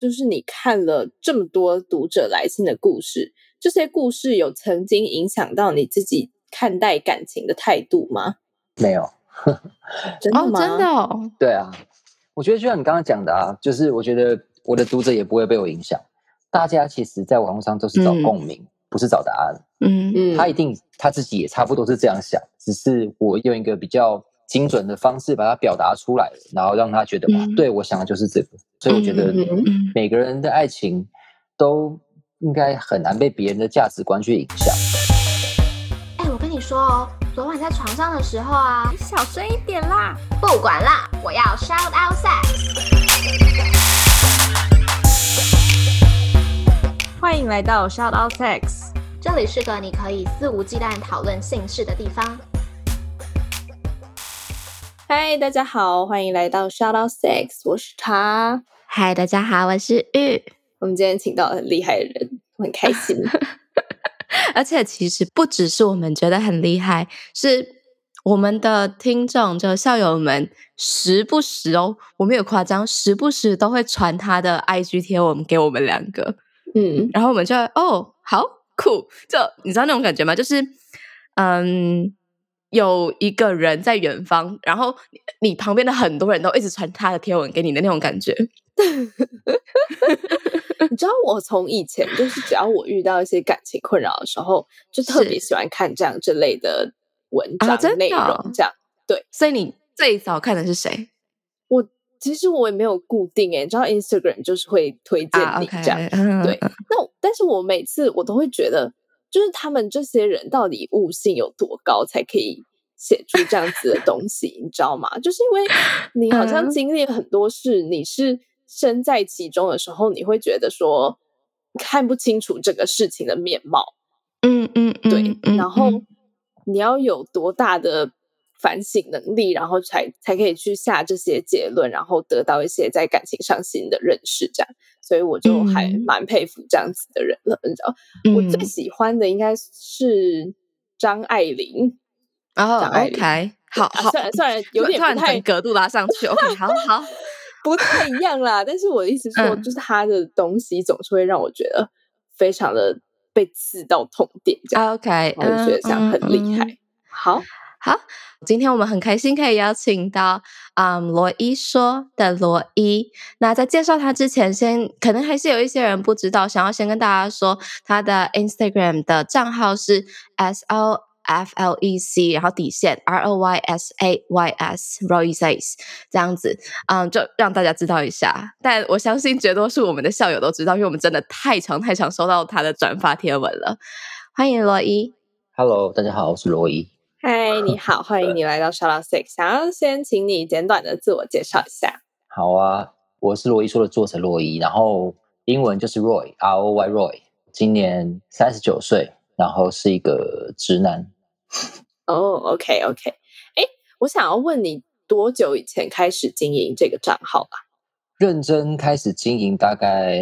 就是你看了这么多读者来信的故事，这些故事有曾经影响到你自己看待感情的态度吗？没有，真的吗？真的哦，对啊，我觉得就像你刚刚讲的啊，就是我觉得我的读者也不会被我影响。大家其实，在网络上都是找共鸣，不是找答案。嗯嗯，他一定他自己也差不多是这样想，只是我用一个比较精准的方式把它表达出来，然后让他觉得吧，嗯对我想的就是这个。所以我觉得每个人的爱情都应该很难被别人的价值观去影响。哎、我跟你说哦，昨晚在床上的时候啊，你小声一点啦！不管啦，我要 shout out sex。欢迎来到 Shout Out Sex。这里是个你可以肆无忌惮讨论性事的地方。嗨，大家好，欢迎来到 Shout Out Sex，我是茶。嗨，大家好，我是玉。我们今天请到很厉害的人，我很开心。而且其实不只是我们觉得很厉害，是我们的听众就校友们时不时哦，我没有夸张，时不时都会传他的 IG 贴文给我们两个，嗯然后我们就会哦，好酷，就你知道那种感觉吗？就是嗯。有一个人在远方，然后你你旁边的很多人都一直传他的贴文给你的那种感觉。你知道，我从以前就是只要我遇到一些感情困扰的时候，就特别喜欢看这样这类的文章、啊内哦容。这样对，所以你最早看的是谁？我其实我也没有固定诶、你知道 Instagram 就是会推荐啊你这样。嗯对，那但是我每次我都会觉得，就是他们这些人到底悟性有多高，才可以写出这样子的东 西，你知道吗？就是因为你好像嗯。经历了很多事，你是身在其中的时候，你会觉得说看不清楚这个事情的面貌，嗯嗯嗯，对，嗯然后嗯。你要有多大的反省能力，然后才才可以去下这些结论，然后得到一些在感情上新的认识，这样。所以我就还嗯。蛮佩服这样子的人了，你知道。我最嗯。喜欢的应该是张爱玲，哦张爱玲，OK，好啊好，虽然虽然有点太整格度拉上去，OK，好好，不太一样啦，但是我的意思说，嗯。就是他的东西总是会让我觉得非常的被刺到痛点，这样，OK，然后就觉得这样很厉害。嗯嗯嗯。好，好，今天我们很开心可以邀请到嗯罗伊说的罗伊。那在介绍他之前，先可能还是有一些人不知道，想要先跟大家说，他的 Instagram 的账号是 S O F L E C，然后底线 R O Y S A Y S Roy says 这样子，嗯，就让大家知道一下。但我相信绝多数我们的校友都知道，因为我们真的太常太常收到他的转发贴文了。欢迎罗伊。Hello，大家好，我是罗伊。嗨，你好，欢迎你来到 Shout Out Six。想要先请你简短的自我介绍一下。好啊，我是罗伊说的作者洛伊，然后英文就是 Roy，R O Y Roy，今年三十九岁，然后是一个直男。哦，OK OK，哎，我想要问你多久以前开始经营这个账号啊？认真开始经营大概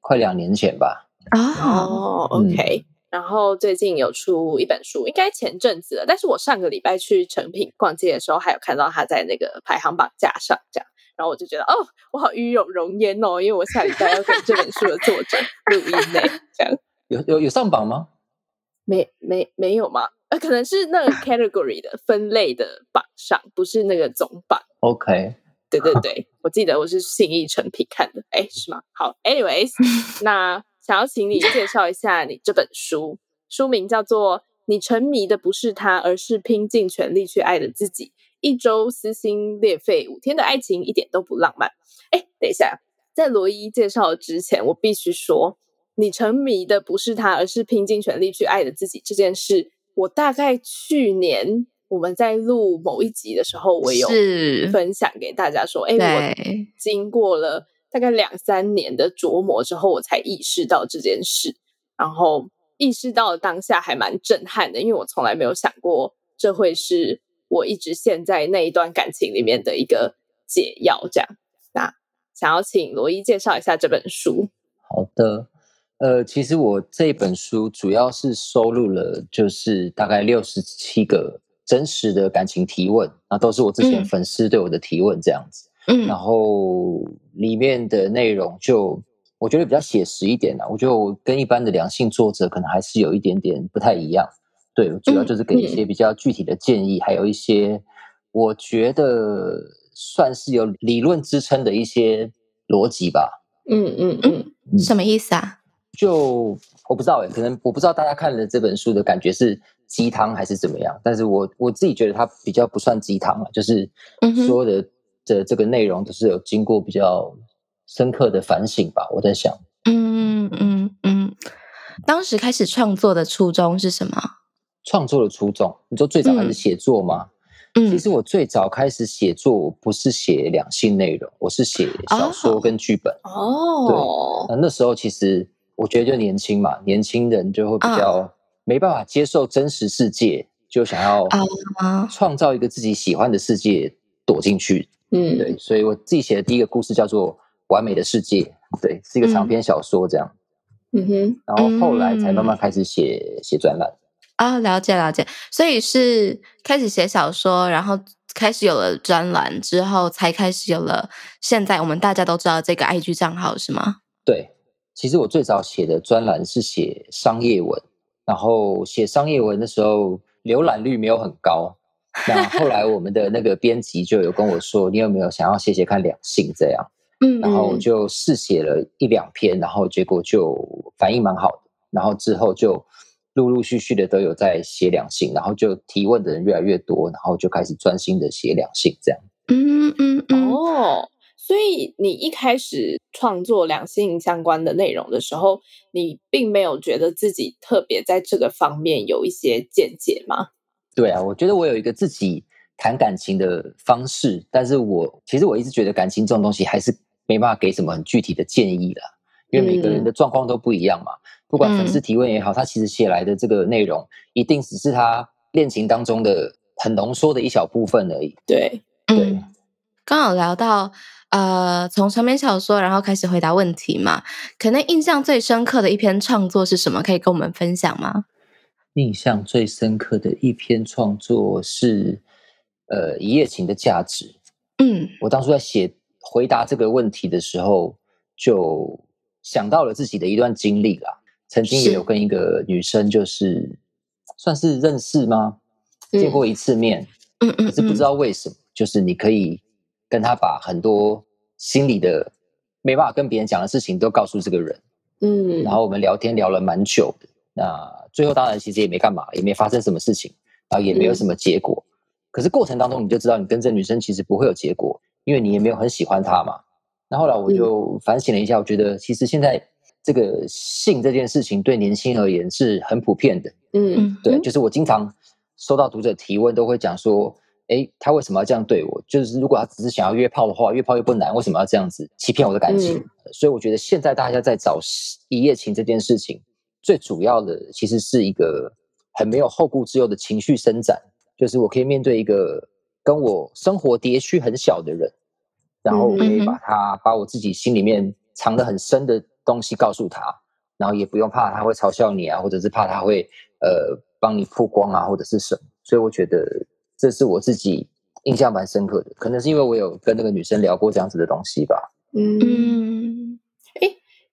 快两年前吧。哦，哦，OK。然后最近有出一本书，应该前阵子了。但是我上个礼拜去成品逛街的时候，还有看到他在那个排行榜架上，这样，然后我就觉得，哦，我好与有荣焉哦，因为我下礼拜要跟这本书的作者 录音呢，这样有有有上榜吗？没没没有吗？呃，可能是那个 category 的分类的榜上，不是那个总榜。OK，对对对，我记得我是信义成品看的，哎，是吗？好，anyways，那想要请你介绍一下你这本书，书名叫做《你沉迷的不是他，而是拼尽全力去爱的自己》。一周撕心裂肺，五天的爱情一点都不浪漫。哎，等一下，在罗伊介绍之前，我必须说，你沉迷的不是他，而是拼尽全力去爱的自己这件事。我大概去年我们在录某一集的时候，我有分享给大家说，哎，我，经过了大概两三年的琢磨之后，我才意识到这件事，然后意识到当下还蛮震撼的，因为我从来没有想过这会是我一直陷在那一段感情里面的一个解药。这样，那想要请罗伊介绍一下这本书。好的。呃，其实我这本书主要是收录了，就是大概六十七个真实的感情提问，那都是我之前嗯粉丝对我的提问这样子。嗯然后里面的内容就我觉得比较写实一点啦。我觉得我跟一般的良性作者可能还是有一点点不太一样。对，主要就是给一些比较具体的建议，还有一些我觉得算是有理论支撑的一些逻辑吧。嗯嗯嗯，什么意思啊？就我不知道诶，可能我不知道大家看了这本书的感觉是鸡汤还是怎么样，但是我我自己觉得它比较不算鸡汤了，就是所有的的这个内容都是有经过比较深刻的反省吧。我在想，嗯嗯嗯，当时开始创作的初衷是什么？创作的初衷，你说最早开始嗯写作吗？嗯其实我最早开始写作不是写两性内容，我是写小说跟剧本。哦，那那时候其实我觉得就年轻嘛，年轻人就会比较没办法接受真实世界，就想要啊创造一个自己喜欢的世界躲进去。嗯，对，所以我自己写的第一个故事叫做《完美的世界》，对，是一个长篇小说这样。嗯哼，然后后来才慢慢开始写写专栏。啊，了解了解，所以是开始写小说，然后开始有了专栏之后，才开始有了现在我们大家都知道这个 IG 账号是吗？对，其实我最早写的专栏是写商业文，然后写商业文的时候浏览率没有很高。那后来我们的那个编辑就有跟我说，你有没有想要写写看两性这样？嗯，然后我就试写了一两篇，然后结果就反应蛮好的，然后之后就陆陆续续的都有在写两性，然后就提问的人越来越多，然后就开始专心的写两性这样。嗯嗯嗯，哦，所以你一开始创作两性相关的内容的时候，你并没有觉得自己特别在这个方面有一些见解吗？对啊，我觉得我有一个自己谈感情的方式，但是我其实我一直觉得感情这种东西还是没办法给什么很具体的建议啦，因为每个人的状况都不一样嘛。不管粉丝提问也好，他其实写来的这个内容，一定只是他恋情当中的很浓缩的一小部分而已。对，对嗯，刚好聊到呃，从长篇小说然后开始回答问题嘛，可能印象最深刻的一篇创作是什么？可以跟我们分享吗？印象最深刻的一篇创作是，呃，一夜情的价值。嗯我当初在写回答这个问题的时候，就想到了自己的一段经历啦。曾经也有跟一个女生，就是算是认识吗？嗯见过一次面，嗯嗯，可是不知道为什么，就是你可以跟她把很多心里的没办法跟别人讲的事情都告诉这个人。嗯，然后我们聊天聊了蛮久的，那最后当然其实也没干嘛，也没发生什么事情，然后也没有什么结果。可是过程当中你就知道，你跟这女生其实不会有结果，因为你也没有很喜欢她嘛。那后来我就反省了一下，我觉得其实现在这个性这件事情对年轻而言是很普遍的。嗯嗯，对，就是我经常收到读者提问，都会讲说，哎，他为什么要这样对我？就是如果他只是想要约炮的话，约炮又不难，为什么要这样子欺骗我的感情？嗯所以我觉得现在大家在找一夜情这件事情，最主要的其实是一个很没有后顾之忧的情绪伸展，就是我可以面对一个跟我生活叠区很小的人，然后我可以把他把我自己心里面藏得很深的东西告诉他，然后也不用怕他会嘲笑你啊，或者是怕他会呃帮你曝光啊，或者是什么。所以我觉得这是我自己印象蛮深刻的，可能是因为我有跟那个女生聊过这样子的东西吧。嗯，嗯，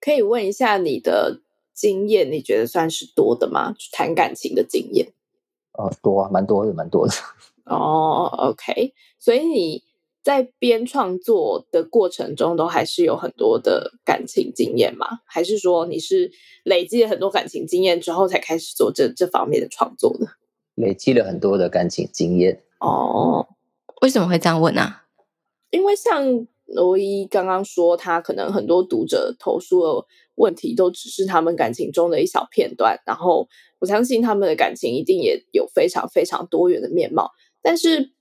可以问一下你的经验，你觉得算是多的吗？谈感情的经验？呃，多啊，蛮多的，蛮多的。哦，OK，所以你在编创作的过程中，都还是有很多的感情经验吗？还是说你是累积了很多感情经验之后，才开始做这这方面的创作的？累积了很多的感情经验。哦，为什么会这样问啊？因为像罗伊刚刚说，他可能很多读者投诉的问题都只是他们感情中的一小片段，然后我相信他们的感情一定也有非常非常多元的面貌。但是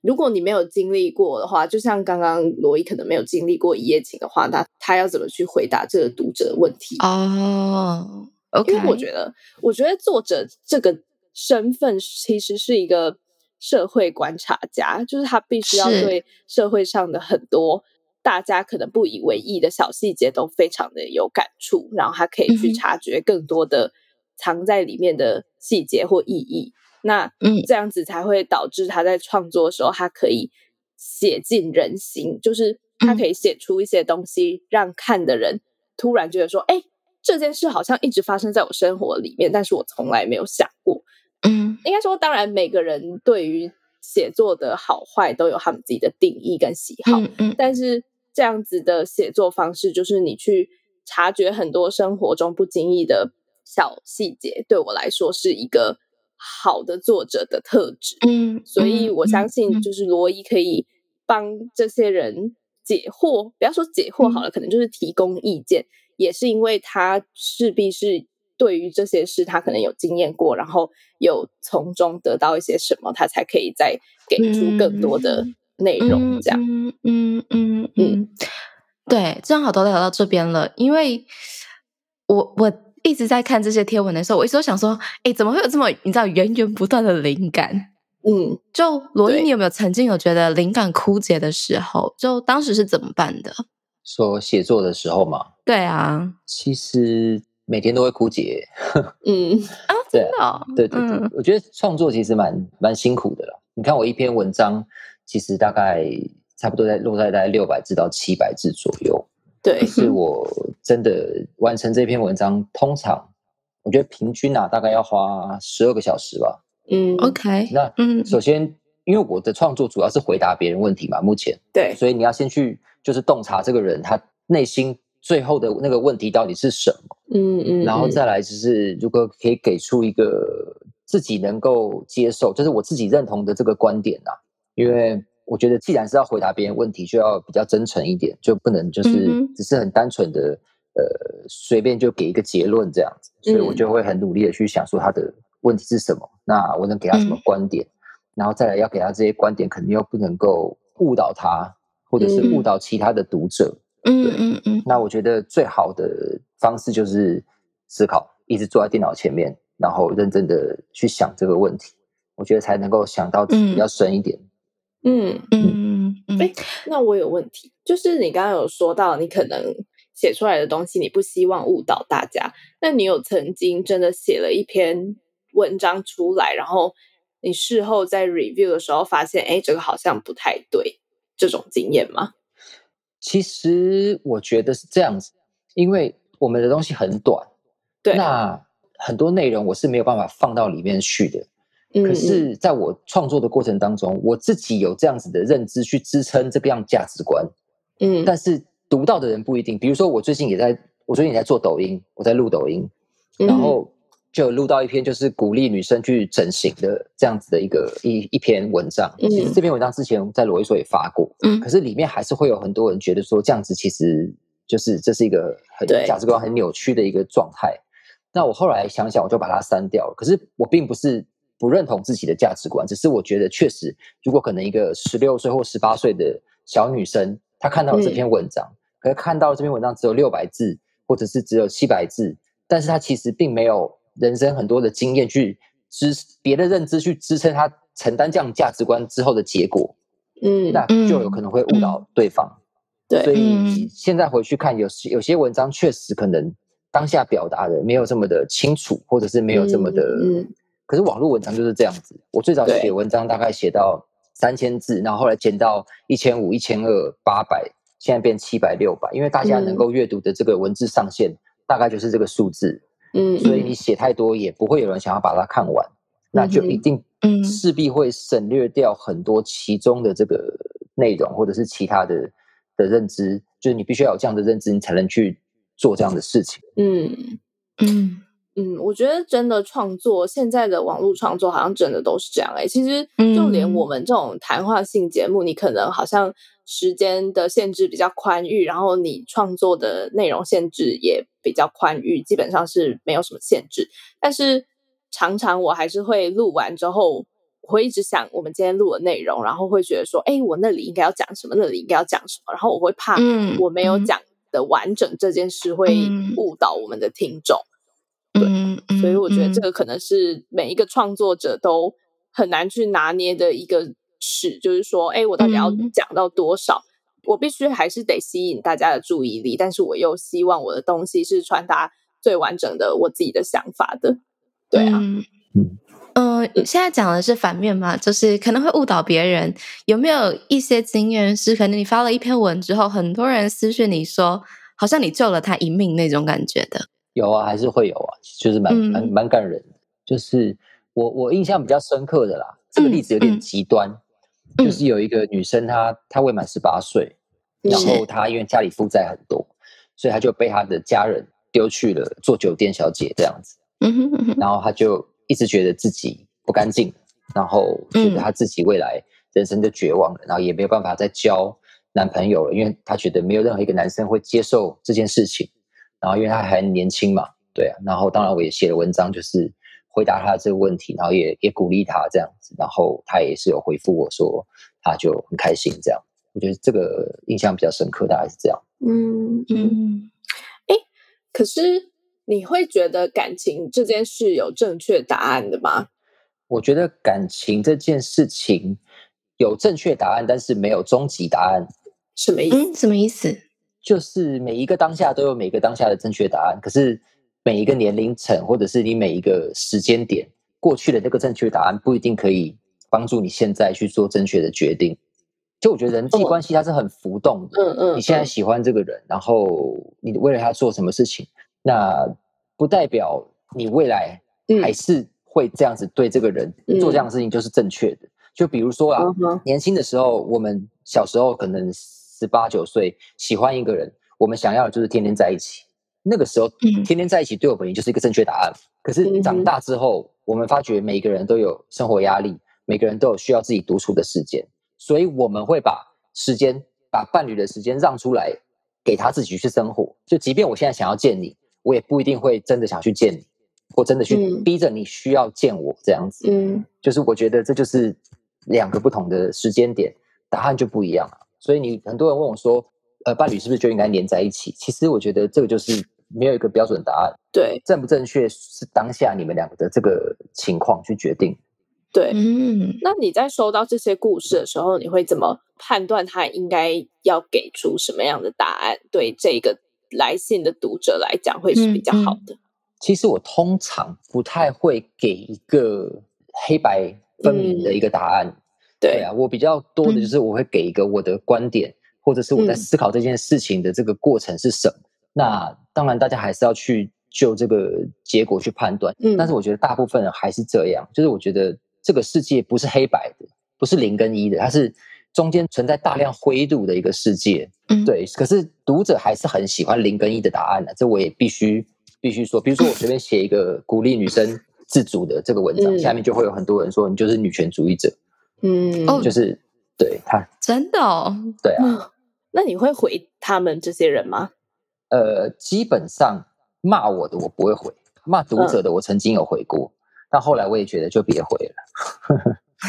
如果你没有经历过的话，就像刚刚罗伊可能没有经历过一夜情的话，那他要怎么去回答这个读者的问题？哦，OK，因为我觉得，我觉得作者这个身份其实是一个社会观察家，就是他必须要是对社会上的很多大家可能不以为意的小细节都非常的有感触，然后他可以去察觉更多的藏在里面的细节或意义。那嗯这样子才会导致他在创作的时候，他可以写进人心，就是他可以写出一些东西，让看的人突然觉得说，哎，这件事好像一直发生在我生活里面，但是我从来没有想过。嗯。应该说，当然每个人对于写作的好坏都有他们自己的定义跟喜好，嗯嗯。但是这样子的写作方式，就是你去察觉很多生活中不经意的小细节，对我来说是一个好的作者的特质。嗯，所以我相信，嗯。就是罗伊可以帮这些人解惑，不要说解惑好了，可能就是提供意见，也是因为他势必是对于这些事他可能有经验过，然后有从中得到一些什么，他才可以再给出更多的内容。这样，嗯嗯嗯嗯，对，正好都聊到这边了，因为我我一直在看这些贴文的时候，我一直都想说，哎，怎么会有这么你知道源源不断的灵感？嗯，就罗伊，你有没有曾经有觉得灵感枯竭的时候？就当时是怎么办的？说写作的时候嘛，对啊，其实每天都会枯竭。嗯啊，对真的哦、对对对，嗯我觉得创作其实蛮蛮辛苦的啦。你看我一篇文章，其实大概差不多在落在大概六百字到七百字左右。对可，是我真的完成这篇文章，通常我觉得平均啊，大概要花十二个小时吧。嗯 OK，那嗯首先，因为我的创作主要是回答别人问题嘛，目前，对，所以你要先去就是洞察这个人他内心最后的那个问题到底是什么。嗯嗯，然后嗯再。来就是，如果可以给出一个自己能够接受，就是我自己认同的这个观点呐、因为我觉得既然是要回答别人问题，就要比较真诚一点，就不能就是只是很单纯的呃随便就给一个结论这样子，所以我嗯。就会很努力的去想说他的问题是什么，那我能给他什么嗯。观点，然后再来要给他这些观点，肯定又不能够误导他，或者是嗯。误导其他的读者。嗯嗯嗯嗯那我觉得最好的方式就是思考，一直坐在电脑前面，然后认真的去想这个问题，我觉得才能够想到比较深一点。嗯。嗯嗯哎那我有问题，就是你刚刚有说到，你可能写出来的东西，你不希望误导大家。那你有曾经真的写了一篇文章出来，然后你事后在 review 的时候发现，哎，这个好像不太对，这种经验吗？其实我觉得是这样子，因为我们的东西很短，对，那很多内容我是没有办法放到里面去的。嗯可是，在我创作的过程当中，我自己有这样子的认知去支撑这个样价值观，嗯但是读到的人不一定。比如说，我最近也在，我最近也在做抖音，我在录抖音，嗯然后就有录到一篇就是鼓励女生去整形的这样子的一个一一篇文章。嗯其实这篇文章之前在罗伊说也发过，嗯可是里面还是会有很多人觉得说这样子其实就是这是一个很对价值观很扭曲的一个状态。那我后来想想，我就把它删掉了。可是我并不是不认同自己的价值观，只是我觉得确实，如果可能一个十六岁或十八岁的小女生，她看到了这篇文章，可是看到了这篇文章只有六百字，或者是只有七百字，但是她其实并没有人生很多的经验去支别的认知去支撑他承担这样价值观之后的结果，嗯，那就有可能会误导对方。对所，以嗯现在回去看，有些有些文章确实可能当下表达的没有这么的清楚，或者是没有这么的。可是网络文章就是这样子。我最早写文章大概写到三千字，然后后来减到一千五、一千二、八百，现在变七百、六百，因为大家能嗯够阅读的这个文字上限大概就是这个数字，嗯，所以你写太多也不会有人想要把它看完，那就一定嗯。势必会省略掉很多其中的这个内容，或者是其他的的认知，就是你必须要有这样的认知，你才能去做这样的事情。嗯。嗯嗯，我觉得真的创作，现在的网络创作好像真的都是这样哎、其实就连嗯我们这种谈话性节目，你可能好像时间的限制比较宽裕，然后你创作的内容限制也比较宽裕，基本上是没有什么限制。但是常常我还是会录完之后，我会一直想我们今天录的内容，然后会觉得说，哎，我那里应该要讲什么，那里应该要讲什么，然后我会怕嗯我没有嗯讲的完整这件事会嗯误导我们的听众。嗯嗯，所以我觉得这嗯个可能是每一个创作者都很难去拿捏的一个尺，就是说，哎，我到底要嗯讲到多少？我必须还是得吸引大家的注意力，但是我又希望我的东西是传达最完整的我自己的想法的。对啊，嗯嗯嗯，现在讲的是反面嘛，就是可能会误导别人。有没有一些经验是，可能你发了一篇文之后，很多人私讯你说，好像你救了他一命那种感觉的？有啊，还是会有啊，就是蛮蛮蛮感人的。就是我我印象比较深刻的啦，这个例子有点极端，就是有一个女生，她她未满十八岁，然后她因为家里负债很多，所以她就被她的家人丢去了做酒店小姐这样子。嗯哼，然后她就。一直觉得自己不干净，然后觉得她自己未来人生就绝望了，然后也没有办法再交男朋友了，因为她觉得没有任何一个男生会接受这件事情。然后因为他还年轻嘛，对啊。然后当然我也写了文章，就是回答他这个问题，然后也也鼓励他这样子。然后他也是有回复我说，他就很开心这样。我觉得这个印象比较深刻，大概是这样。嗯嗯，哎，可是。你会觉得感情这件事有正确答案的吗？我觉得感情这件事情有正确答案，但是没有终极答案。什么意思？什么意思？就是每一个当下都有每个当下的正确答案，可是每一个年龄层或者是你每一个时间点过去的那个正确答案不一定可以帮助你现在去做正确的决定。就我觉得人际关系它是很浮动的。嗯嗯。你现在喜欢这个人，然后你为了他做什么事情？那不代表你未来还是会这样子对这个人做这样的事情就是正确的。就比如说啊，年轻的时候，我们小时候可能十八九岁喜欢一个人，我们想要的就是天天在一起。那个时候，天天在一起对我本人就是一个正确答案。可是长大之后，我们发觉每个人都有生活压力，每个人都有需要自己独处的时间，所以我们会把时间、把伴侣的时间让出来，给他自己去生活。就即便我现在想要见你。我也不一定会真的想去见你，或真的去逼着你需要见我这样子。嗯，就是我觉得这就是两个不同的时间点，答案就不一样了。所以你很多人问我说，呃，伴侣是不是就应该黏在一起？其实我觉得这个就是没有一个标准答案。对，正不正确是当下你们两个的这个情况去决定。对，嗯。那你在收到这些故事的时候，你会怎么判断他应该要给出什么样的答案？对这个。来信的读者来讲会是比较好的。其实我通常不太会给一个黑白分明的一个答案。对啊，我比较多的就是我会给一个我的观点，或者是我在思考这件事情的这个过程是什么。那当然，大家还是要去就这个结果去判断。嗯，但是我觉得大部分人还是这样，就是我觉得这个世界不是黑白的，不是零跟一的，它是。中间存在大量灰度的一个世界，嗯，对。可是读者还是很喜欢零跟一的答案的，这我也必须必须说。比如说，我随便写一个鼓励女生自主的这个文章，下面就会有很多人说你就是女权主义者，嗯，就是对他真的，哦，对啊。那你会回他们这些人吗？呃，基本上骂我的我不会回，骂读者的我曾经有回过，但后来我也觉得就别回了。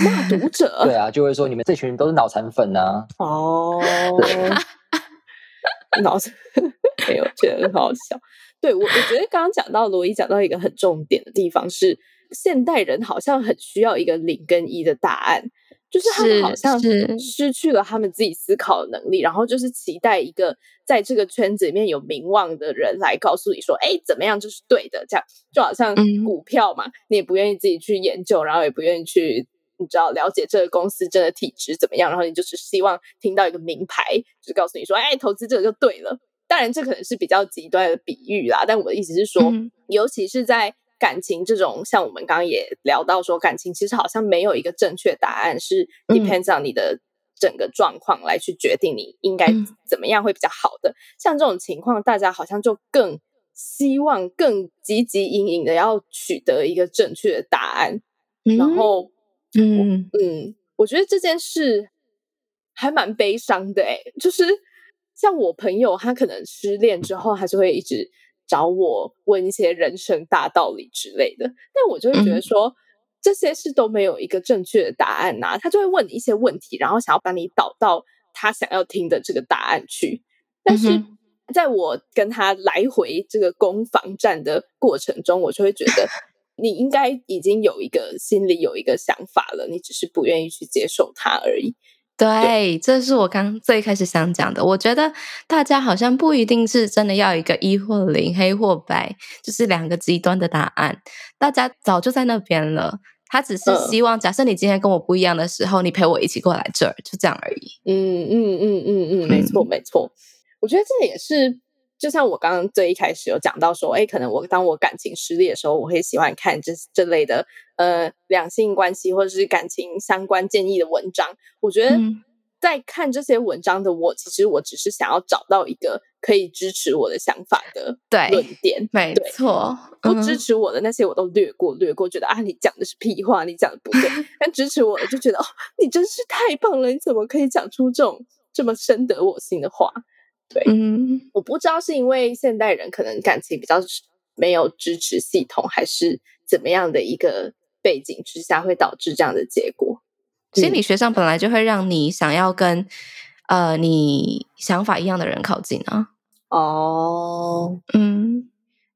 骂读者，对啊，就会说你们这群人都是脑残粉呐。哦，脑残，没有觉得很好笑。对我，我觉得刚刚讲到罗伊讲到一个很重点的地方是，现代人好像很需要一个零跟一的答案，就是他们好像失去了他们自己思考的能力，然后就是期待一个在这个圈子里面有名望的人来告诉你说，哎，怎么样就是对的，这样就好像股票嘛，你也不愿意自己去研究，然后也不愿意去。你知道了解这个公司真的体质怎么样，然后你就是希望听到一个名牌，就是告诉你说，哎，投资这个就对了。当然，这可能是比较极端的比喻啦。但我的意思是说，尤其是在感情这种，像我们刚刚也聊到说，感情其实好像没有一个正确答案，是 depends on 你的整个状况来去决定你应该怎么样会比较好的。像这种情况，大家好像就更希望更积极隐隐的要取得一个正确的答案，然后。嗯嗯，我觉得这件事还蛮悲伤的哎，就是像我朋友，他可能失恋之后，他就会一直找我问一些人生大道理之类的。但我就会觉得说，这些事都没有一个正确的答案呐，他就会问你一些问题，然后想要把你导到他想要听的这个答案去。但是在我跟他来回这个攻防战的过程中，我就会觉得。你应该已经有一个心里有一个想法了，你只是不愿意去接受它而已。对，这是我刚最开始想讲的。我觉得大家好像不一定是真的要一个一或零、黑或白，就是两个极端的答案。大家早就在那边了，他只是希望，假设你今天跟我不一样的时候，你陪我一起过来这儿，就这样而已。嗯嗯嗯嗯嗯，没错没错。我觉得这也是，就像我刚刚最一开始有讲到说，哎，可能我当我感情失利的时候，我会喜欢看这这类的呃两性关系或者是感情相关建议的文章。我觉得在看这些文章的我，其实我只是想要找到一个可以支持我的想法的论点，没错。不支持我的那些我都略过略过，觉得啊你讲的是屁话，你讲的不对。但支持我的就觉得哦，你真是太棒了，你怎么可以讲出这种这么深得我心的话？对，嗯，我不知道是因为现代人可能感情比较没有支持系统，还是怎么样的一个背景之下，会导致这样的结果。心理学上本来就会让你想要跟呃你想法一样的人靠近啊。哦，嗯，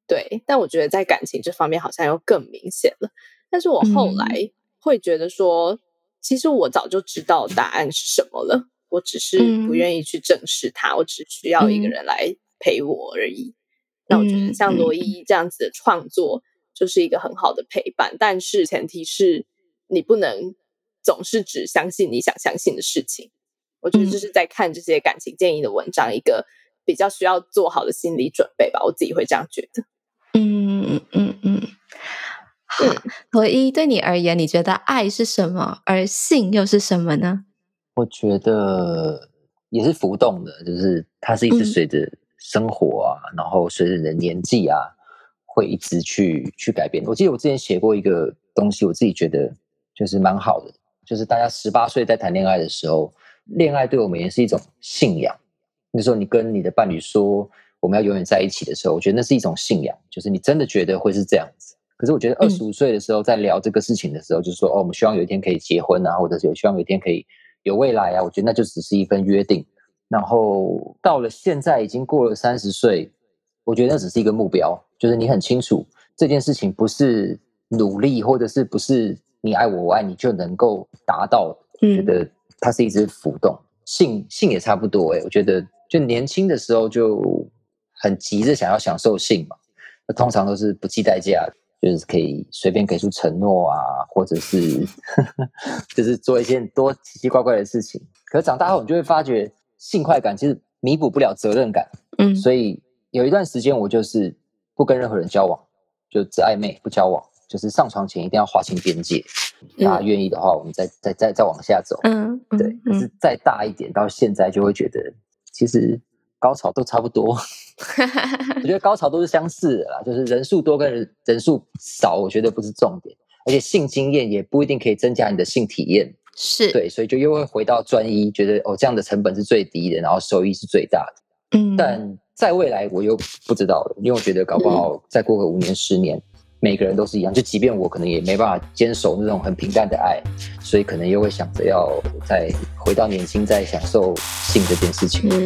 对。但我觉得在感情这方面好像又更明显了。但是我后来会觉得说，其实我早就知道答案是什么了。我只是不愿意去正视它，我只需要一个人来陪我而已。那我觉得像罗伊这样子的创作就是一个很好的陪伴，但是前提是你不能总是只相信你想相信的事情。我觉得这是在看这些感情建议的文章一个比较需要做好的心理准备吧。我自己会这样觉得。嗯嗯嗯。好，罗伊，对你而言，你觉得爱是什么，而性又是什么呢？我觉得也是浮动的，就是它是一直随着生活啊，然后随着你的年纪啊，会一直去去改变。我记得我之前写过一个东西，我自己觉得就是蛮好的，就是大家十八岁在谈恋爱的时候，恋爱对我们也是一种信仰。那时候你跟你的伴侣说我们要永远在一起的时候，我觉得那是一种信仰，就是你真的觉得会是这样子。可是我觉得二十五岁的时候在聊这个事情的时候，就是说哦，我们希望有一天可以结婚啊，或者是有希望有一天可以。有未来啊，我觉得那就只是一份约定。然后到了现在已经过了三十岁，我觉得那只是一个目标，就是你很清楚这件事情不是努力或者是不是你爱我我爱你就能够达到。觉得它是一直浮动，性性也差不多哎。我觉得就年轻的时候就很急着想要享受性嘛，那通常都是不计代价的。就是可以随便给出承诺啊，或者是 就是做一件多奇奇怪怪的事情。可是长大后，你就会发觉性快感其实弥补不了责任感。嗯，所以有一段时间我就是不跟任何人交往，就只暧昧不交往，就是上床前一定要划清边界。大家愿意的话，我们再再再再往下走。嗯，对。可是再大一点，到现在就会觉得其实。高潮都差不多，我觉得 高潮都是相似的啦，就是人数多跟人人数少，我觉得不是重点，而且性经验也不一定可以增加你的性体验，是对，所以就又会回到专一，觉得哦这样的成本是最低的，然后收益是最大的，嗯，但在未来我又不知道了，因为我觉得搞不好再过个五年十年。每个人都是一样，就即便我可能也没办法坚守那种很平淡的爱，所以可能又会想着要再回到年轻，再享受性这件事情。嗯，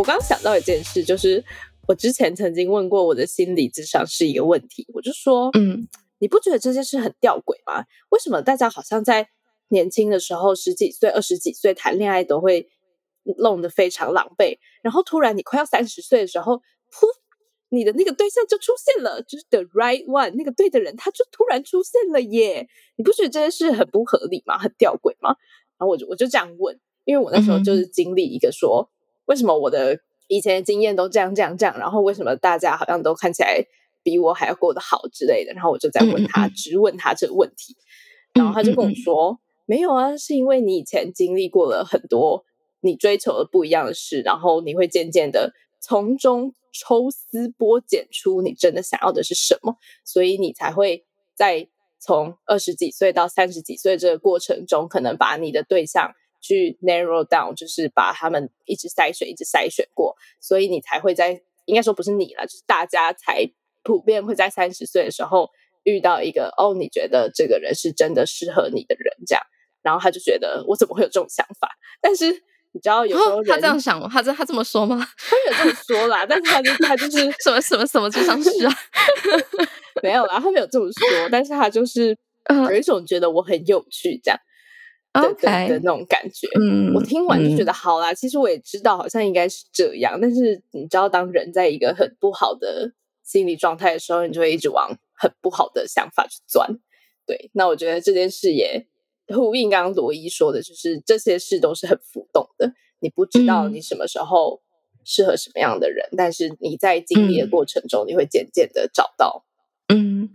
我刚想到一件事，就是。我之前曾经问过我的心理智商是一个问题，我就说，嗯，你不觉得这件事很吊诡吗？为什么大家好像在年轻的时候，十几岁、二十几岁谈恋爱都会弄得非常狼狈，然后突然你快要三十岁的时候，噗，你的那个对象就出现了，就是 the right one，那个对的人他就突然出现了耶！你不觉得这件事很不合理吗？很吊诡吗？然后我就我就这样问，因为我那时候就是经历一个说，为什么我的。以前的经验都这样这样这样，然后为什么大家好像都看起来比我还要过得好之类的？然后我就在问他，直问他这个问题，然后他就跟我说：“没有啊，是因为你以前经历过了很多你追求的不一样的事，然后你会渐渐的从中抽丝剥茧出你真的想要的是什么，所以你才会在从二十几岁到三十几岁这个过程中，可能把你的对象。”去 narrow down，就是把他们一直筛选，一直筛选过，所以你才会在应该说不是你了，就是大家才普遍会在三十岁的时候遇到一个哦，你觉得这个人是真的适合你的人，这样，然后他就觉得我怎么会有这种想法？但是你知道有时候哦他这样想吗？他这他这么说吗？他有这么说啦，但是他就他就是什么什么什么智商是啊？没有啦，他没有这么说，但是他就是嗯有一种觉得我很有趣这样 OK 的那种感觉。嗯我听完就觉嗯得好啦，其实我也知道好像应该是这样，但是你知道，当人在一个很不好的心理状态的时候，你就会一直往很不好的想法去钻。对，那我觉得这件事也呼应刚刚罗伊说的，就是这些事都是很浮动的，你不知道嗯你什么时候适合什么样的人，但是你在经历的嗯过程中，你会渐渐的找到。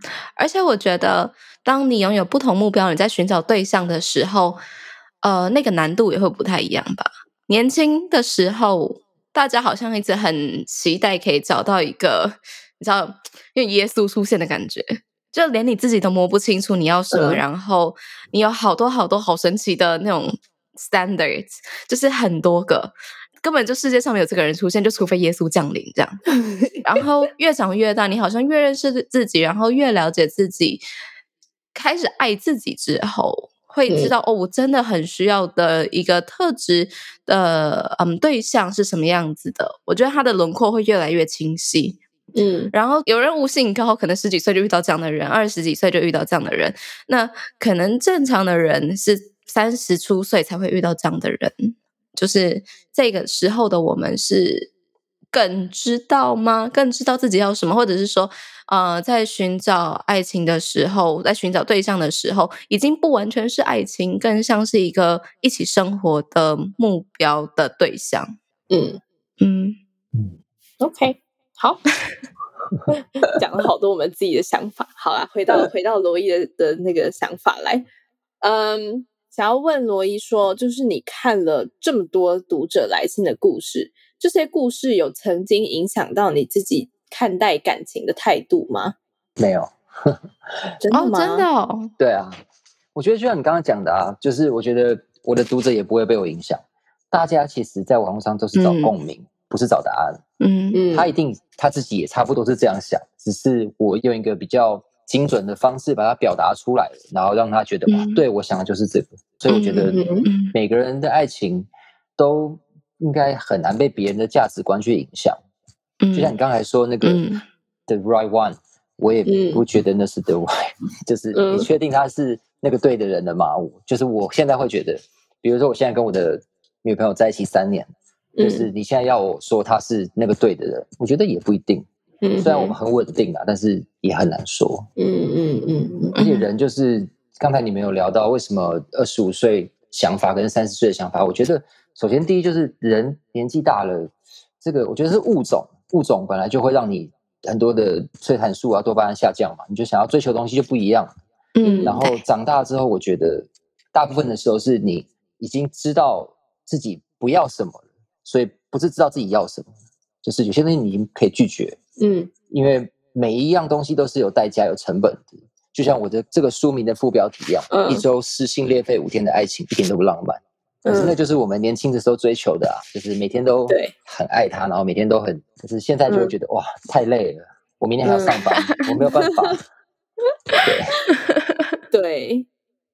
嗯，而且我觉得，当你拥有不同目标，你在寻找对象的时候，呃，那个难度也会不太一样吧。年轻的时候，大家好像一直很期待可以找到一个，你知道，因为耶稣出现的感觉，就连你自己都摸不清楚你要什么，嗯然后你有好多好多好神奇的那种 standards，就是很多个。根本就世界上没有这个人出现，就除非耶稣降临这样。然后越长越大，你好像越认识自己，然后越了解自己，开始爱自己之后，会知道、哦，我真的很需要的一个特质的嗯对象是什么样子的。我觉得他的轮廓会越来越清晰。嗯然后有人悟性高，可能十几岁就遇到这样的人，二十几岁就遇到这样的人。那可能正常的人是三十出岁才会遇到这样的人。就是这个时候的我们是更知道吗？更知道自己要什么，或者是说，呃，在寻找爱情的时候，在寻找对象的时候，已经不完全是爱情，更像是一个一起生活的目标的对象。嗯嗯嗯，OK，好，讲了好多我们自己的想法。好啦，回到回到罗伊的的那个想法来，嗯，想要问罗伊说，就是你看了这么多读者来信的故事，这些故事有曾经影响到你自己看待感情的态度吗？没有。哦，真的吗？真的哦，对啊，我觉得就像你刚刚讲的啊，就是我觉得我的读者也不会被我影响。大家其实，在网络上都是找嗯共鸣，不是找答案。嗯嗯，他一定他自己也差不多是这样想，只是我用一个比较精准的方式把它表达出来，然后让他觉得哇嗯，对我想的就是这个。所以我觉得每个人的爱情都应该很难被别人的价值观去影响。嗯，就像你刚才说那个嗯 the right one，我也嗯不觉得那是 the right，就是嗯你确定他是那个对的人了吗？我就是我现在会觉得，比如说我现在跟我的女朋友在一起三年，嗯就是你现在要我说他是那个对的人，我觉得也不一定。嗯虽然我们很稳定啊，但是也很难说。嗯嗯嗯嗯而且人就是刚才你们有聊到，为什么二十五岁想法跟三十岁的想法？我觉得首先第一就是人年纪大了，这个我觉得是物种，物种本来就会让你很多的催产素啊、多巴胺下降嘛，你就想要追求东西就不一样。嗯，然后长大之后，我觉得大部分的时候是你已经知道自己不要什么了，所以不是知道自己要什么，就是有些东西你已经可以拒绝，嗯。因为每一样东西都是有代价、有成本的。就像我的这个书名的副标题一样，嗯。一周撕心裂肺五天的爱情一点都不浪漫。可是那就是我们年轻的时候追求的啊，就是每天都对很爱他，然后每天都很，可是现在就会觉得、哇太累了，我明天还要上班，我没有办法。对，对，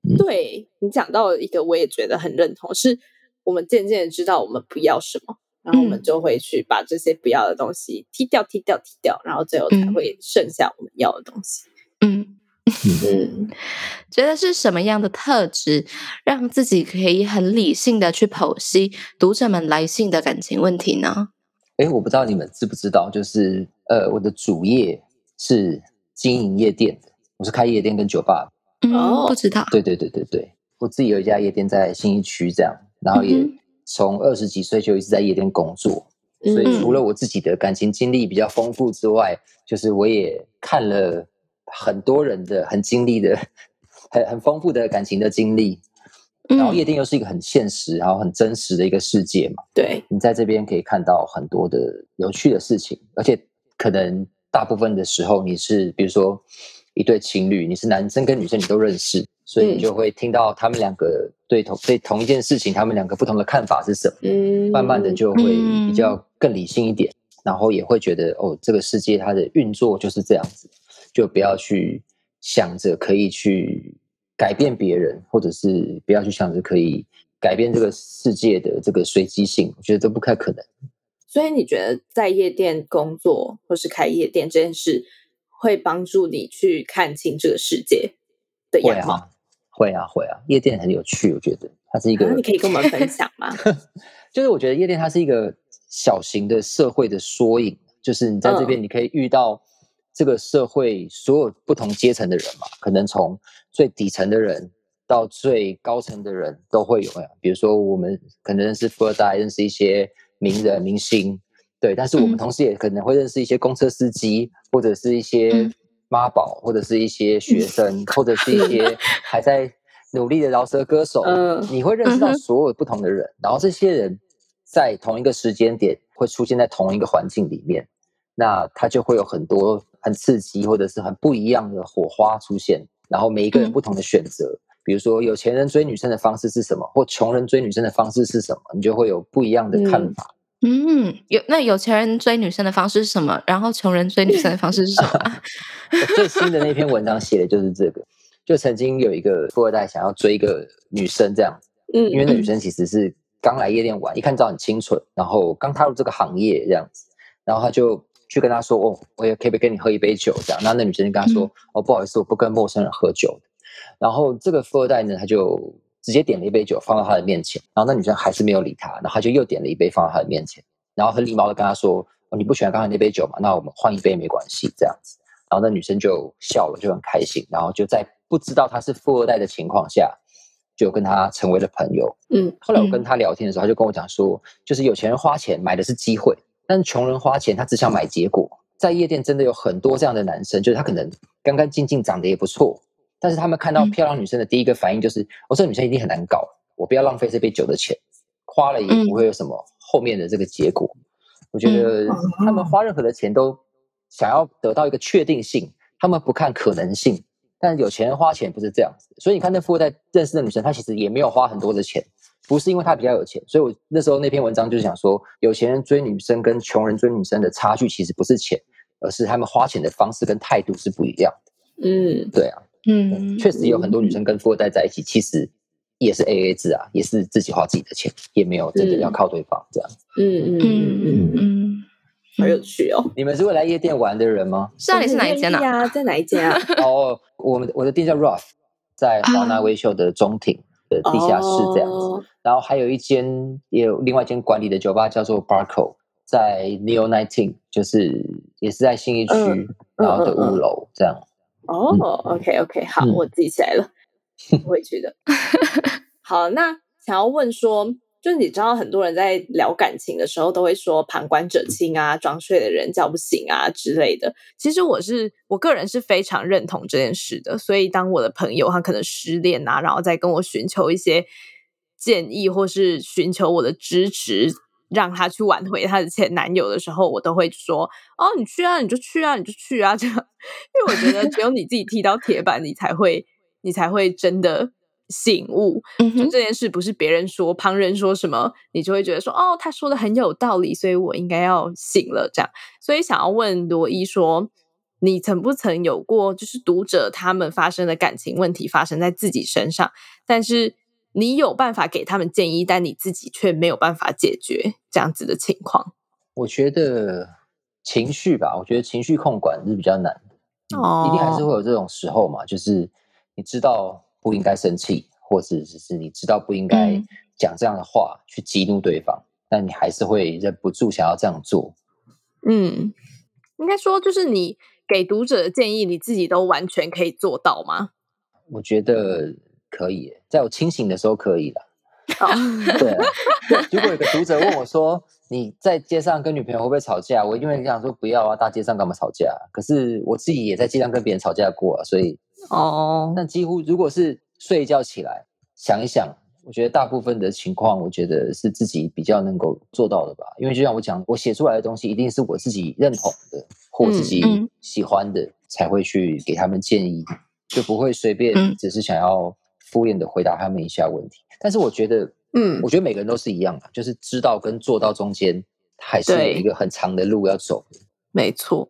嗯。对你讲到一个，我也觉得很认同，是我们渐渐知道我们不要什么，然后我们嗯就会去把这些不要的东西踢掉、踢掉、踢掉，然后最后才嗯会剩下我们要的东西。嗯，嗯 觉得是什么样的特质，让自己可以很理性的去剖析读者们来信的感情问题呢？哎，我不知道你们知不知道，就是呃，我的主业是经营夜店的，我是开夜店跟酒吧。嗯，哦不知道。对对对对对，我自己有一家夜店在新义区，这样，然后也嗯从二十几岁就一直在夜店工作，所以嗯除了我自己的感情经历比较丰富之外，就是我也看了很多人的很经历的、很很丰富的感情的经历。然后嗯夜店又是一个很现实，然后很真实的一个世界嘛。对，你在这边可以看到很多的有趣的事情，而且可能大部分的时候你是，比如说一对情侣，你是男生跟女生你都认识，所以你嗯就会听到他们两个对同对同一件事情，他们两个不同的看法是什么，嗯，慢慢的就会比较更理性一点，然后也会觉得哦，这个世界它的运作就是这样子，就不要去想着可以去改变别人，或者是不要去想着可以改变这个世界的这个随机性，我觉得都不太可能。所以你觉得在夜店工作或是开夜店这件事，会帮助你去看清这个世界的会样貌？啊，会啊，会啊，夜店很有趣，我觉得它是一个啊，你可以跟我们分享吗？就是我觉得夜店它是一个小型的社会的缩影，就是你在这边你可以遇到这个社会所有不同阶层的人嘛，可能从最底层的人到最高层的人都会有呀。比如说我们可能认识富二代，认识一些名人明星，对，但是我们嗯同时也可能会认识一些公车司机，或者是一些嗯妈宝，或者是一些学生，或者是一些 还在努力的饶舌歌手，嗯你会认识到所有不同的人，然后这些人在同一个时间点会出现在同一个环境里面，那他就会有很多很刺激或者是很不一样的火花出现，然后每一个人嗯不同的选择，比如说有钱人追女生的方式是什么，或穷人追女生的方式是什么，你就会有不一样的看嗯法。嗯，有那有钱人追女生的方式是什么？然后穷人追女生的方式是什么 最新的那篇文章写的就是这个，就曾经有一个富二代想要追一个女生这样子。嗯因为那女生其实是刚来夜店玩，一看到很清纯，然后刚踏入这个行业这样子，然后他就去跟他说：“哦，我也可以不可以跟你喝一杯酒？”这样，然后那女生就跟他说：“哦，不好意思，我不跟陌生人喝酒。”然后这个富二代呢，他就直接点了一杯酒放到他的面前，然后那女生还是没有理他，然后他就又点了一杯放到他的面前，然后很礼貌的跟他说：“哦，你不喜欢刚才那杯酒嘛？那我们换一杯没关系。”这样子，然后那女生就笑了，就很开心，然后就在不知道他是富二代的情况下，就跟他成为了朋友。嗯，后来我跟他聊天的时候，他就跟我讲说，就是有钱人花钱买的是机会，但是穷人花钱他只想买结果。在夜店真的有很多这样的男生，就是他可能干干净净，长得也不错，但是他们看到嗯漂亮女生的第一个反应就是，我、哦、这女生一定很难搞，我不要浪费这杯酒的钱，花了也不会有什么后面的这个结果。我觉得他们花任何的钱都想要得到一个确定性，他们不看可能性。但有钱人花钱不是这样子，所以你看那富二代认识的女生，她其实也没有花很多的钱，不是因为她比较有钱。所以我那时候那篇文章就是想说，有钱人追女生跟穷人追女生的差距其实不是钱，而是他们花钱的方式跟态度是不一样的。嗯，对啊，嗯，确实有很多女生跟富二代在一起，其实也是 A A 制啊，也是自己花自己的钱，也没有真的要靠对方这样。嗯嗯嗯嗯，嗯嗯，好有趣哦。你们是会来夜店玩的人吗？是啊，你是哪一间呢？啊？在哪一间啊？哦，我们我的店叫 Rough，在华纳威秀的中庭的地下室这样子。哦然后还有一间，也有另外一间管理的酒吧叫做 Barco，在 Neo Nineteen，就是也是在信义区，嗯然后的五楼这样。哦，OK OK，好，嗯我记起来了，回去的。好，那想要问说，就是你知道很多人在聊感情的时候都会说旁观者清啊，装睡的人叫不醒啊之类的。其实我是我个人是非常认同这件事的，所以当我的朋友他可能失恋啊，然后再跟我寻求一些建议，或是寻求我的支持，让他去挽回他的前男友的时候，我都会说：“哦，你去啊，你就去啊，你就去啊。”这样，因为我觉得只有你自己踢到铁板，你才会你才会真的醒悟。就这件事不是别人说，旁人说什么，你就会觉得说，哦，他说的很有道理，所以我应该要醒了。这样，所以想要问罗伊说，你曾不曾有过，就是读者他们发生的感情问题发生在自己身上，但是你有办法给他们建议，但你自己却没有办法解决这样子的情况？我觉得情绪吧，我觉得情绪控管是比较难的，哦一定还是会有这种时候嘛，就是你知道不应该生气，或者只是你知道不应该嗯讲这样的话去激怒对方，但你还是会忍不住想要这样做。嗯，应该说就是你给读者的建议，你自己都完全可以做到吗？我觉得可以耶，在我清醒的时候可以了。哦 对啊，如果有个读者问我说你在街上跟女朋友会不会吵架，我一定会讲说不要啊，大街上干嘛吵架？可是我自己也在街上跟别人吵架过啊，所以哦，但几乎如果是睡一觉起来想一想，我觉得大部分的情况，我觉得是自己比较能够做到的吧。因为就像我讲，我写出来的东西一定是我自己认同的或自己喜欢的，才会去给他们建议，就不会随便嗯只是想要敷衍的回答他们一下问题。但是我觉得，嗯我觉得每个人都是一样的，就是知道跟做到中间，还是有一个很长的路要走。没错。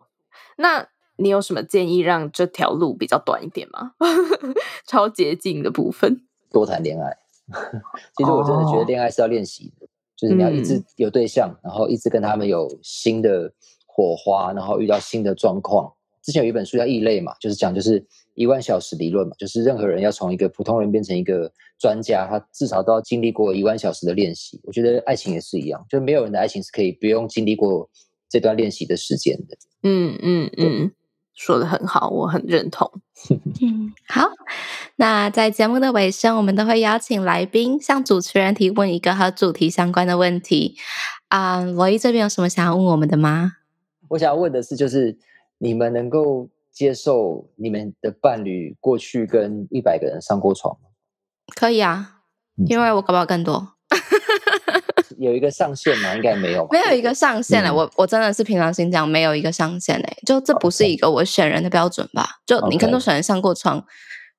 那你有什么建议让这条路比较短一点吗？超捷径的部分，多谈恋爱。其实我真的觉得恋爱是要练习的，就是你要一直有对象，然后一直跟他们有新的火花，然后遇到新的状况。之前有一本书叫《异类》嘛，就是讲就是一万小时理论嘛，就是任何人要从一个普通人变成一个专家，他至少都要经历过一万小时的练习。我觉得爱情也是一样，就没有人的爱情是可以不用经历过这段练习的时间的。嗯嗯嗯，说的很好，我很认同。嗯，好。那在节目的尾声，我们都会邀请来宾向主持人提问一个和主题相关的问题。啊，罗伊这边有什么想要问我们的吗？我想要问的是，就是你们能够接受你们的伴侣过去跟一百个人上过床吗？可以啊，因为我搞不好更多。有一个上限吗？应该没有，没有一个上限了。我我真的是平常心讲，没有一个上限诶。就这不是一个我选人的标准吧？就你跟多选人上过床，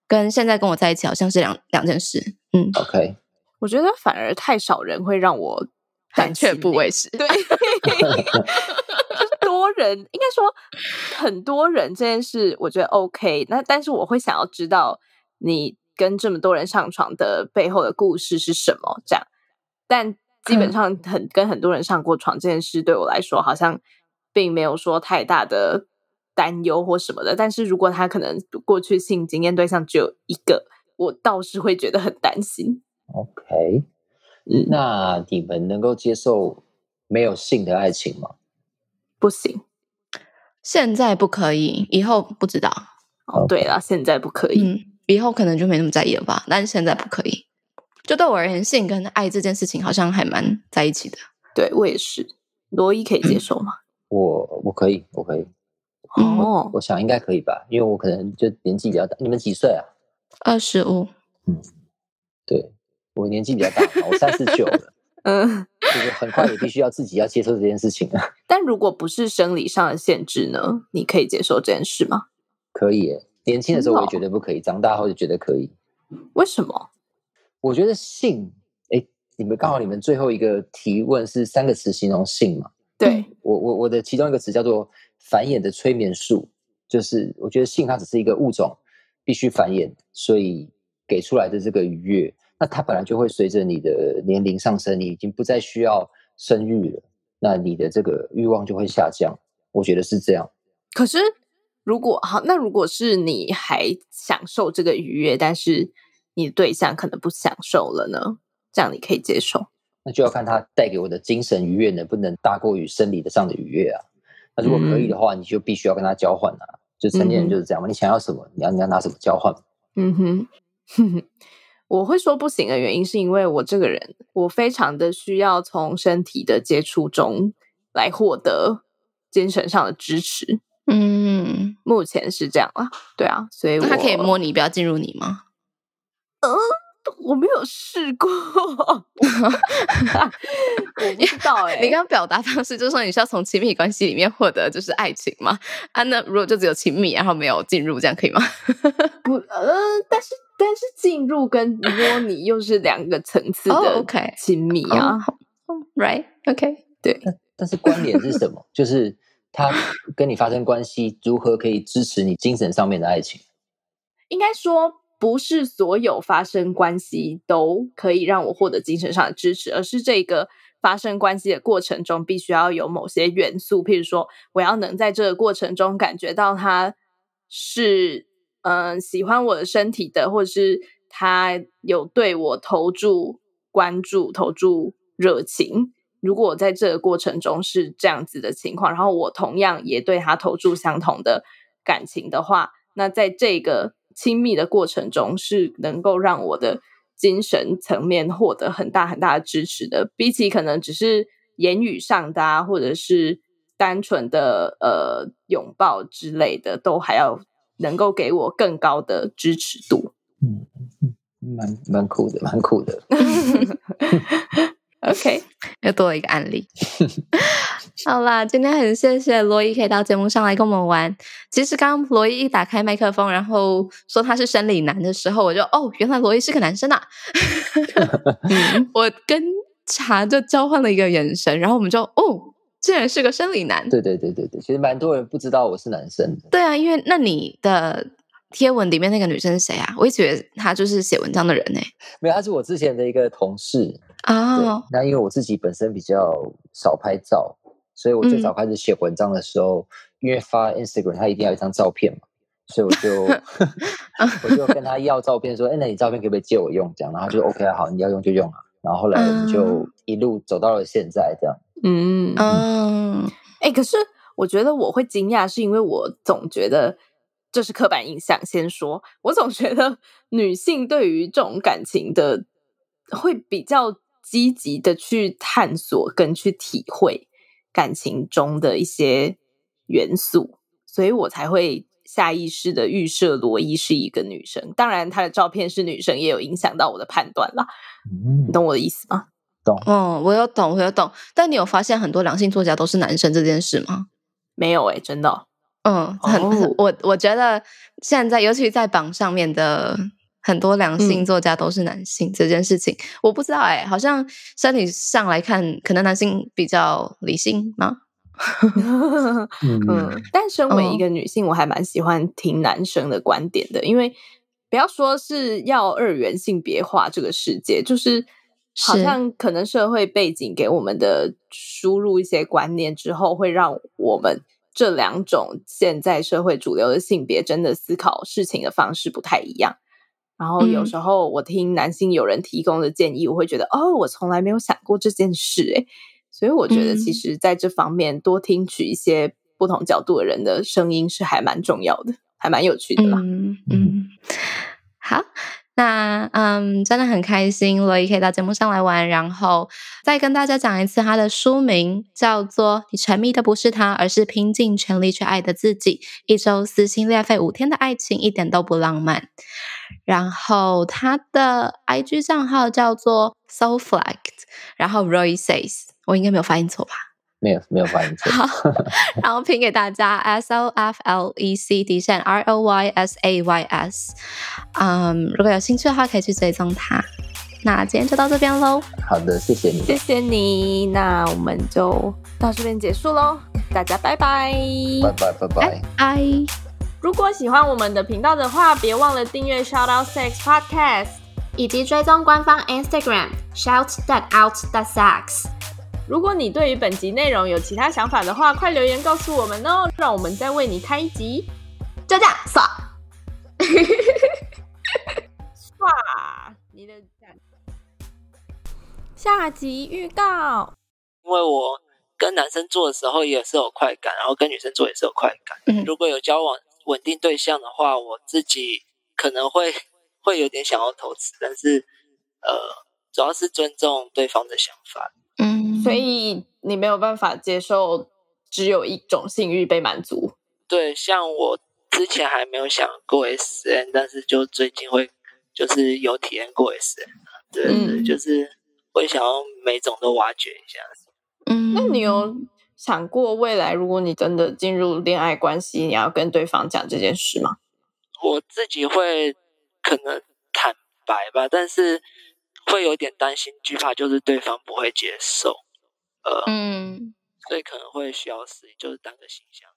跟现在跟我在一起好像是两两件事。嗯，OK。我觉得反而太少人会让我胆怯不畏事。对，多 人应该说很多人这件事，我觉得 OK。那但是我会想要知道你跟这么多人上床的背后的故事是什么？这样，但。基本上很跟很多人上过床这件事，对我来说好像并没有说太大的担忧或什么的。但是如果他可能过去性经验对象只有一个，我倒是会觉得很担心。OK，那你们能够接受没有性的爱情吗？不行，现在不可以，以后不知道。哦，对了，现在不可以，嗯，以后可能就没那么在意了吧？但是现在不可以。就对我而言，性跟爱这件事情好像还蛮在一起的。对我也是，罗伊可以接受吗？我我可以，我可以。哦，我想应该可以吧，因为我可能就年纪比较大。你们几岁啊？二十五。嗯，对我年纪比较大，我三十九了。嗯，就是很快也必须要自己要接受这件事情啊。但如果不是生理上的限制呢？你可以接受这件事吗？可以，年轻的时候我也觉得不可以，长大后就觉得可以。为什么？我觉得性，哎，你们刚好你们最后一个提问是三个词形容性嘛？对我我我的其中一个词叫做繁衍的催眠术，就是我觉得性它只是一个物种，必须繁衍，所以给出来的这个愉悦，那它本来就会随着你的年龄上升，你已经不再需要生育了，那你的这个欲望就会下降。我觉得是这样。可是如果好，那如果是你还享受这个愉悦，但是。你的对象可能不享受了呢，这样你可以接受？那就要看他带给我的精神愉悦能不能大过于生理的上的愉悦啊。那如果可以的话，你就必须要跟他交换啊。就成年人就是这样嘛，你想要什么，你要你要拿什么交换？嗯哼哼哼，我会说不行的原因是因为我这个人，我非常的需要从身体的接触中来获得精神上的支持。嗯，目前是这样啦，对啊，所以他可以摸你，不要进入你吗？嗯，我没有试过，我不知道哎。你刚刚表达方式就是说你是要从亲密关系里面获得就是爱情吗？啊，那如果就只有亲密，然后没有进入，这样可以吗？不，呃，但是但是进入跟摸你又是两个层次的，OK，亲密啊，Right？OK，对。但是关联是什么？就是他跟你发生关系，如何可以支持你精神上面的爱情？应该说。不是所有发生关系都可以让我获得精神上的支持，而是这个发生关系的过程中，必须要有某些元素，譬如说，我要能在这个过程中感觉到他是嗯喜欢我的身体的，或者是他有对我投注关注、投注热情。如果我在这个过程中是这样子的情况，然后我同样也对他投注相同的感情的话，那在这个。亲密的过程中是能够让我的精神层面获得很大很大的支持的，比起可能只是言语上的啊，或者是单纯的呃拥抱之类的，都还要能够给我更高的支持度。嗯，蛮蛮酷的，蛮酷的。OK，又多了一个案例。好啦，今天很谢谢罗伊可以到节目上来跟我们玩。其实刚罗伊一打开麦克风，然后说他是生理男的时候，我就哦，原来罗伊是个男生啊！我跟茶就交换了一个眼神，然后我们就哦，竟然是个生理男。对对对对对，其实蛮多人不知道我是男生的。对啊，因为那你的贴文里面那个女生是谁啊？我一直觉得她就是写文章的人呢、没有，她是我之前的一个同事。啊哦，，那因为我自己本身比较少拍照，所以我最嗯早开始写文章的时候，因为发 Instagram 它一定要一张照片嘛，所以我就 我就跟他要照片，说：“哎、那你照片可不可以借我用？”这样，然后他就 OK 啊，好，你要用就用啊。然后后来我们就嗯一路走到了现在，这样。嗯嗯，哎、可是我觉得我会惊讶，是因为我总觉得这是刻板印象。先说，我总觉得女性对于这种感情的会比较积极的去探索跟去体会感情中的一些元素，所以我才会下意识的预设罗伊是一个女生。当然，她的照片是女生也有影响到我的判断啦。嗯你，懂我的意思吗？懂。嗯，我有懂，我有懂。但你有发现很多两性作家都是男生这件事吗？没有诶、真的哦、嗯，很、哦我我觉得现在，尤其在榜上面的很多良性嗯作家都是男性、这件事情，我不知道哎、好像生理上来看，可能男性比较理性吗？嗯嗯，但身为一哦个女性，我还蛮喜欢听男生的观点的，因为不要说是要二元性别化这个世界，就是好像可能社会背景给我们的输入一些观念之后，会让我们这两种现在社会主流的性别真的思考事情的方式不太一样。然后有嗯时候我听男性友人提供的建议，我会觉得哦，我从来没有想过这件事诶。所以我觉得，其嗯实在这方面多听取一些不同角度的人的声音是还蛮重要的，还蛮有趣的啦。嗯嗯，好。那嗯，真的很开心，罗伊可以到节目上来玩，然后再跟大家讲一次，他的书名叫做《你沉迷的不是他，而是拼尽全力去爱的自己》，一周撕心裂肺五天的爱情一点都不浪漫。然后他的 IG 账号叫做 Soulflect，然后 Roy says，我应该没有发音错吧？没有没有发音错。好，然后拼给大家 S O F L E C 底线 R O Y S A Y S。嗯，如果有兴趣的话，可以去追踪它。那今天就到这边喽，好的，谢谢你。谢谢你，那我们就到这边结束喽，大家拜拜。拜拜拜拜。拜。如果喜欢我们的频道的话，别忘了订阅 Shout Out Sex Podcast。以及追踪官方 Instagram shout that out that sex。如果你对于本集内容有其他想法的话，快留言告诉我们哦，让我们再为你开一集。就这样，爽。哇，你的下集预告。因为我跟男生做的时候也是有快感，然后跟女生做也是有快感。嗯如果有交往稳定对象的话，我自己可能会 会有点想要投资，但是呃，主要是尊重对方的想法。嗯，所以你没有办法接受只有一种性欲被满足。对，像我之前还没有想过 S N，但是就最近会就是有体验过 S N，对对对，嗯就是会想要每种都挖掘一下。嗯，那你有想过未来，如果你真的进入恋爱关系，你要跟对方讲这件事吗？我自己会可能坦白吧，但是会有点担心、惧怕，就是对方不会接受，呃，嗯所以可能会需要死，就是当个形象。